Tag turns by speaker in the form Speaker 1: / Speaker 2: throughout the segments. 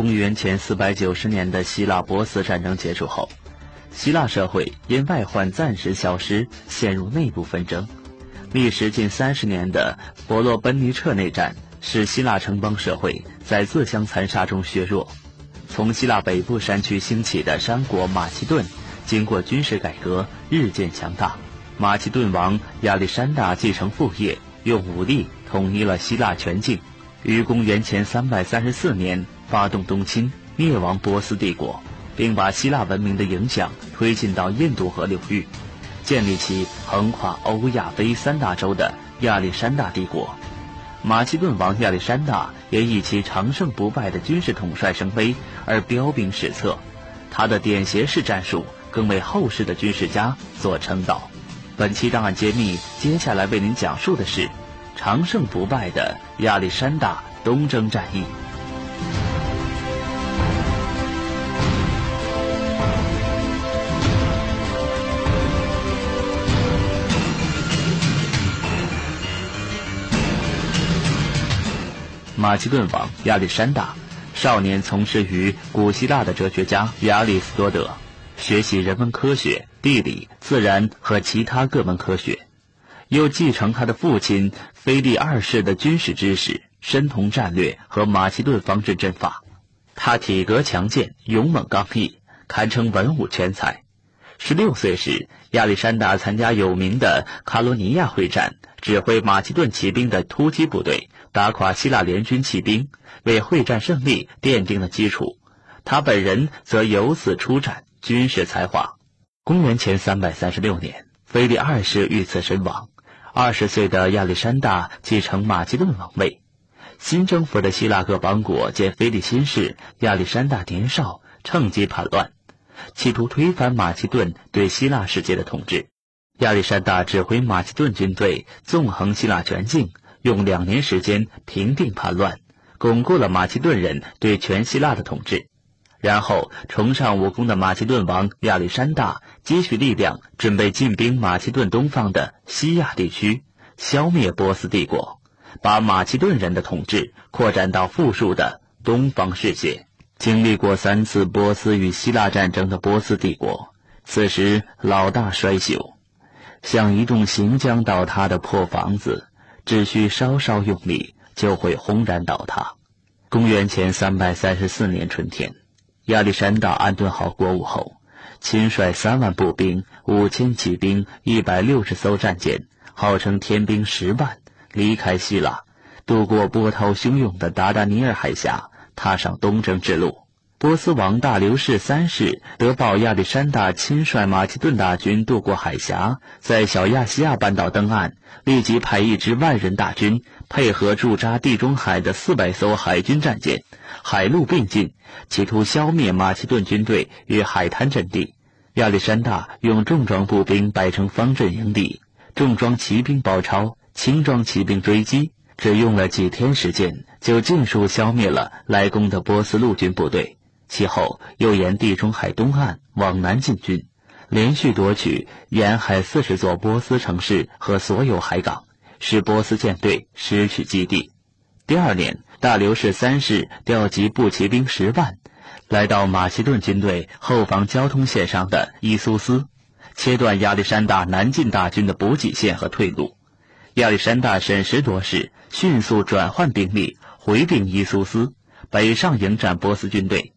Speaker 1: 公元前四百九十年的希腊波斯战争结束后，希腊社会因外患暂时消失，陷入内部纷争。历时近三十年的伯罗奔尼撤内战，使希腊城邦社会在自相残杀中削弱。从希腊北部山区兴起的山国马其顿，经过军事改革，日渐强大。马其顿王亚历山大继承父业，用武力统一了希腊全境，于公元前三百三十四年发动东侵，灭亡波斯帝国，并把希腊文明的影响推进到印度河流域。建立起横跨欧亚非三大洲的亚历山大帝国，马其顿王亚历山大也以其长胜不败的军事统帅声威而彪炳史册，他的点斜式战术更为后世的军事家所称道。本期档案揭秘，接下来为您讲述的是长胜不败的亚历山大东征战役。马其顿王亚历山大少年从事于古希腊的哲学家亚里士多德，学习人文科学、地理、自然和其他各门科学，又继承他的父亲腓力二世的军事知识，深通战略和马其顿方阵阵法。他体格强健、勇猛刚毅，堪称文武全才。十六岁时，亚历山大参加有名的卡罗尼亚会战，指挥马其顿骑兵的突击部队。打垮希腊联军骑兵，为会战胜利奠定了基础。他本人则由此出战，军事才华。公元前三百三十六年，腓力二世遇刺身亡。二十岁的亚历山大继承马其顿王位。新征服的希腊各邦国见腓力新世，亚历山大年少，趁机叛乱，企图推翻马其顿对希腊世界的统治。亚历山大指挥马其顿军队纵横希腊全境。用两年时间平定叛乱，巩固了马其顿人对全希腊的统治。然后，崇尚武功的马其顿王亚历山大积蓄力量，准备进兵马其顿东方的西亚地区，消灭波斯帝国，把马其顿人的统治扩展到富庶的东方世界。经历过三次波斯与希腊战争的波斯帝国，此时老大衰朽，像一栋行将倒塌的破房子。只需稍稍用力，就会轰然倒塌。公元前三百三十四年春天，亚历山大安顿好国务后，亲率三万步兵、五千骑兵、一百六十艘战舰，号称天兵十万，离开希腊，渡过波涛汹涌的达达尼尔海峡，踏上东征之路。波斯王大流士三世得报亚历山大亲率马其顿大军渡过海峡，在小亚细亚半岛登岸，立即派一支万人大军，配合驻扎地中海的四百艘海军战舰，海陆并进，企图消灭马其顿军队与海滩阵地。亚历山大用重装步兵摆成方阵营地，重装骑兵包抄，轻装骑兵追击，只用了几天时间，就尽数消灭了来攻的波斯陆军部队。其后又沿地中海东岸往南进军，连续夺取沿海四十座波斯城市和所有海港，使波斯舰队失去基地。第二年，大流士三世调集步骑兵十万，来到马其顿军队后方交通线上的伊苏斯，切断亚历山大南进大军的补给线和退路。亚历山大审时度势，迅速转换兵力，回兵伊苏斯，北上迎战波斯军队。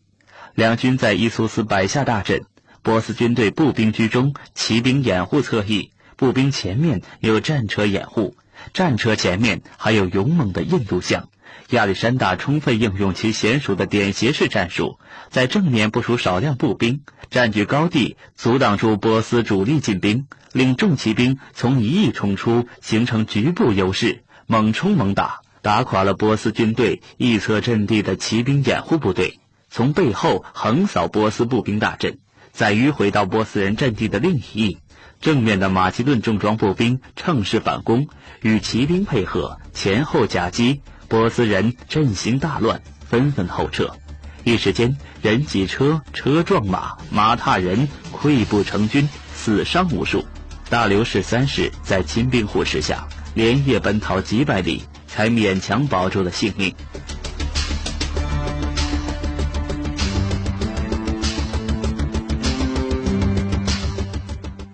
Speaker 1: 两军在伊苏斯摆下大阵，波斯军队步兵居中，骑兵掩护侧翼，步兵前面有战车掩护，战车前面还有勇猛的印度象。亚历山大充分应用其娴熟的点斜式战术，在正面部署少量步兵，占据高地，阻挡住波斯主力进兵，令重骑兵从一翼冲出，形成局部优势，猛冲猛打，打垮了波斯军队一侧阵地的骑兵掩护部队。从背后横扫波斯步兵大阵，再迂回到波斯人阵地的另一翼。正面的马其顿重装步兵乘势反攻，与骑兵配合，前后夹击，波斯人阵型大乱，纷纷后撤。一时间，人挤车，车撞马，马踏人，溃不成军，死伤无数。大流士三世在亲兵护持下，连夜奔逃几百里，才勉强保住了性命。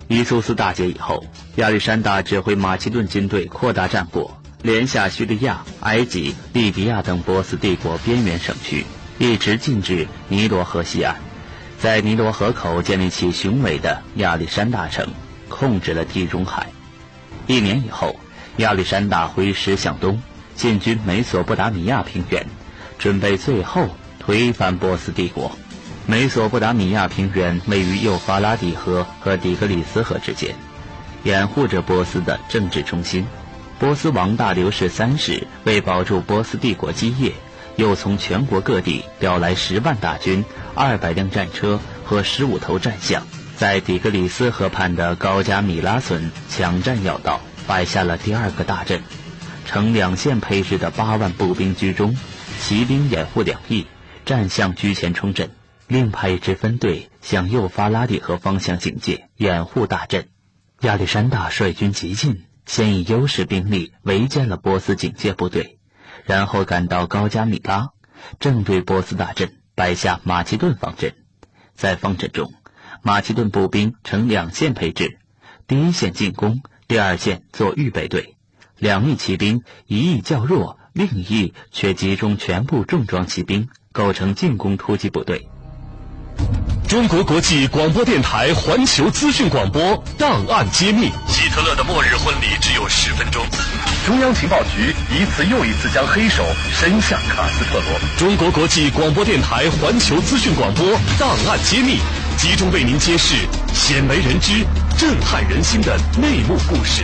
Speaker 1: 伊苏斯大捷以后，亚历山大指挥马其顿军队扩大战果，连下叙利亚、埃及、利比亚等波斯帝国边缘省区，一直进至尼罗河西岸，在尼罗河口建立起雄伟的亚历山大城，控制了地中海。一年以后，亚历山大挥师向东，进军美索不达米亚平原，准备最后推翻波斯帝国。美索不达米亚平原位于幼发拉底河和底格里斯河之间，掩护着波斯的政治中心。波斯王大流士三世为保住波斯帝国基业，又从全国各地调来十万大军、二百辆战车和十五头战象，在底格里斯河畔的高加米拉村抢占要道，摆下了第二个大阵。呈两线配置的八万步兵居中，骑兵掩护两翼，战象居前冲阵。另派一支分队向右发拉底河方向警戒，掩护大阵。亚历山大率军急进，先以优势兵力围歼了波斯警戒部队，然后赶到高加米拉，正对波斯大阵摆下马其顿方阵。在方阵中，马其顿步兵呈两线配置，第一线进攻，第二线做预备队。两翼骑兵一翼较弱，另一翼却集中全部重装骑兵，构成进攻突击部队。
Speaker 2: 中国国际广播电台环球资讯广播档案揭秘：希特勒的末日婚礼只有十分钟。
Speaker 3: 中央情报局一次又一次将黑手伸向卡斯特罗。
Speaker 2: 中国国际广播电台环球资讯广播档案揭秘，集中为您揭示鲜为人知、震撼人心的内幕故事。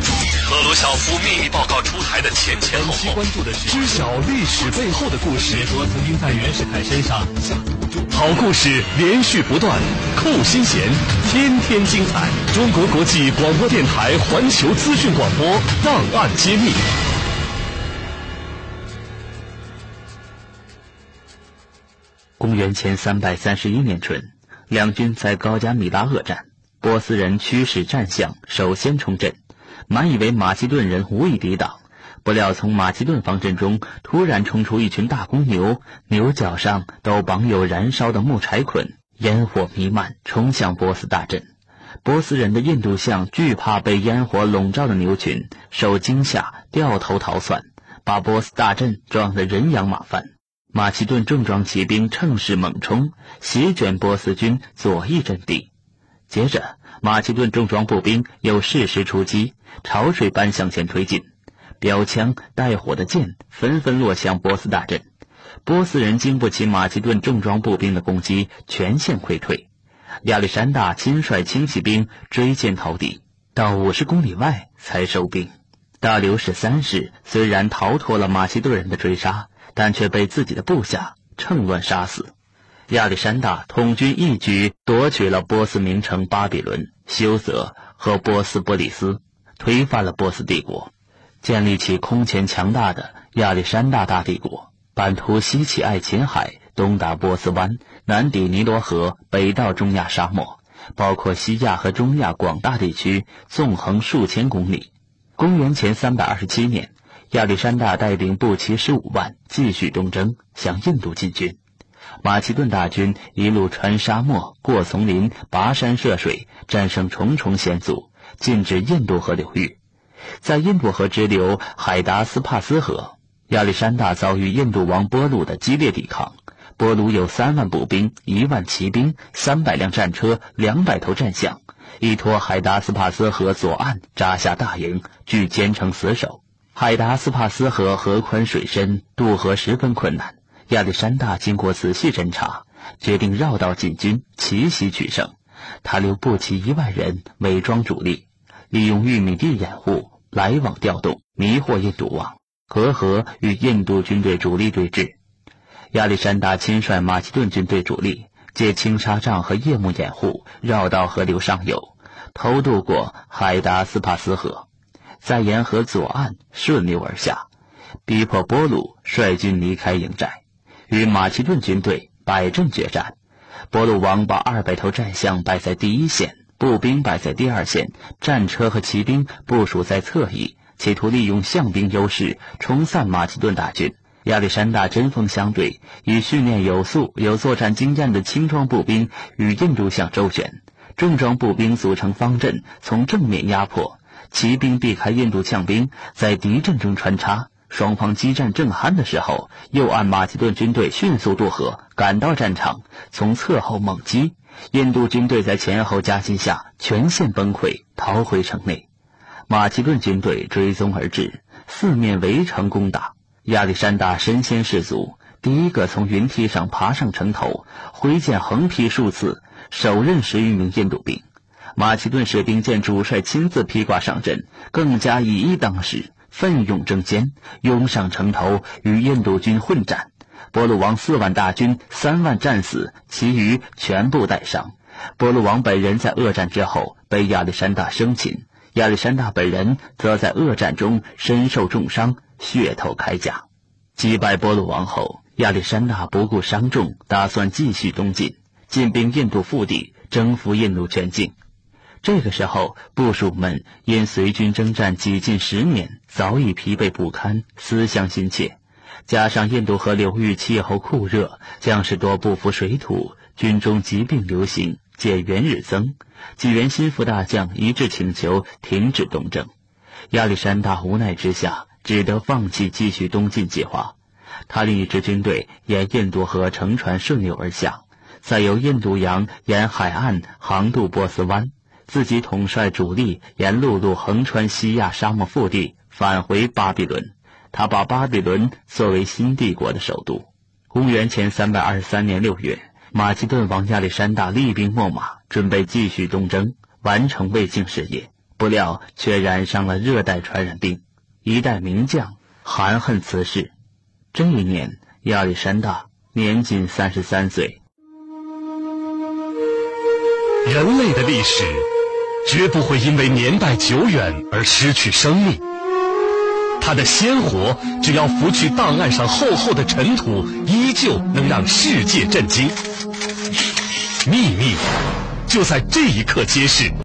Speaker 2: 赫鲁晓夫秘密报告出台的前前后后，关注的是知晓历史背后的故事。
Speaker 4: 说曾经在袁世凯身上下赌注。
Speaker 2: 好故事连续不断，扣心弦，天天精彩。中国国际广播电台环球资讯广播档案揭秘。
Speaker 1: 公元前三百三十一年春，两军在高加米拉恶战，波斯人驱使战象首先冲阵，满以为马其顿人无以抵挡。不料，从马其顿方阵中突然冲出一群大公牛，牛角上都绑有燃烧的木柴捆，烟火弥漫，冲向波斯大阵。波斯人的印度象惧怕被烟火笼罩的牛群，受惊吓掉头逃窜，把波斯大阵撞得人仰马翻。马其顿重装骑兵乘势猛冲，席卷波斯军左翼阵地。接着，马其顿重装步兵又适时出击，潮水般向前推进。标枪带火的箭纷纷落向波斯大阵，波斯人经不起马其顿重装步兵的攻击，全线溃退。亚历山大亲率轻骑兵追歼逃敌，到五十公里外才收兵。大流士三世虽然逃脱了马其顿人的追杀，但却被自己的部下趁乱杀死。亚历山大统军一举夺取了波斯名城巴比伦、修泽和波斯波利斯，推翻了波斯帝国。建立起空前强大的亚历山大大帝国，版图西起爱琴海，东达波斯湾，南抵尼罗河，北到中亚沙漠，包括西亚和中亚广大地区，纵横数千公里。公元前三百二十七年，亚历山大带领步骑十五万继续东征，向印度进军。马其顿大军一路穿沙漠、过丛林、跋山涉水，战胜重重险阻，进至印度河流域。在印度河支流海达斯帕斯河，亚历山大遭遇印度王波鲁的激烈抵抗。波鲁有三万步兵、一万骑兵、三百辆战车、两百头战象，依托海达斯帕斯河左岸扎下大营，据坚城死守。海达斯帕斯河河宽水深，渡河十分困难。亚历山大经过仔细侦查，决定绕道进军，奇袭取胜。他留步骑一万人，伪装主力，利用玉米地掩护。来往调动，迷惑印度王，隔河与印度军队主力对峙。亚历山大亲率马其顿军队主力，借青纱帐和夜幕掩护，绕到河流上游，偷渡过海达斯帕斯河，在沿河左岸顺流而下，逼迫波鲁率军离开营寨，与马其顿军队摆阵决战。波鲁王把二百头战象摆在第一线。步兵摆在第二线，战车和骑兵部署在侧翼，企图利用象兵优势冲散马其顿大军。亚历山大针锋相对，以训练有素、有作战经验的轻装步兵与印度象周旋，重装步兵组成方阵，从正面压迫；骑兵避开印度象兵，在敌阵中穿插。双方激战正酣的时候，右岸马其顿军队迅速渡河，赶到战场，从侧后猛击。印度军队在前后夹击下全线崩溃，逃回城内。马其顿军队追踪而至，四面围城攻打。亚历山大身先士卒，第一个从云梯上爬上城头，挥剑横劈数次，手刃十余名印度兵。马其顿士兵见主帅亲自披挂上阵，更加以一当十。奋勇争先，拥上城头，与印度军混战。波鲁王四万大军，三万战死，其余全部带伤。波鲁王本人在恶战之后被亚历山大生擒，亚历山大本人则在恶战中身受重伤，血透铠甲。击败波鲁王后，亚历山大不顾伤重，打算继续东进，进兵印度腹地，征服印度全境。这个时候，部属们因随军征战几近十年，早已疲惫不堪，思乡心切。加上印度河流域气候酷热，将士多不服水土，军中疾病流行，减员日增。几员心腹大将一致请求停止东征。亚历山大无奈之下，只得放弃继续东进计划。他另一支军队沿印度河乘船顺流而下，再由印度洋沿海岸航渡波斯湾。自己统帅主力沿陆路横穿西亚沙漠腹地，返回巴比伦。他把巴比伦作为新帝国的首都。公元前三百二十三年六月，马其顿王亚历山大厉兵秣马，准备继续东征，完成卫青事业，不料却染上了热带传染病。一代名将含恨辞世。这一年，亚历山大年仅三十三岁。
Speaker 2: 人类的历史。绝不会因为年代久远而失去生命。它的鲜活，只要拂去档案上厚厚的尘土，依旧能让世界震惊。秘密，就在这一刻揭示。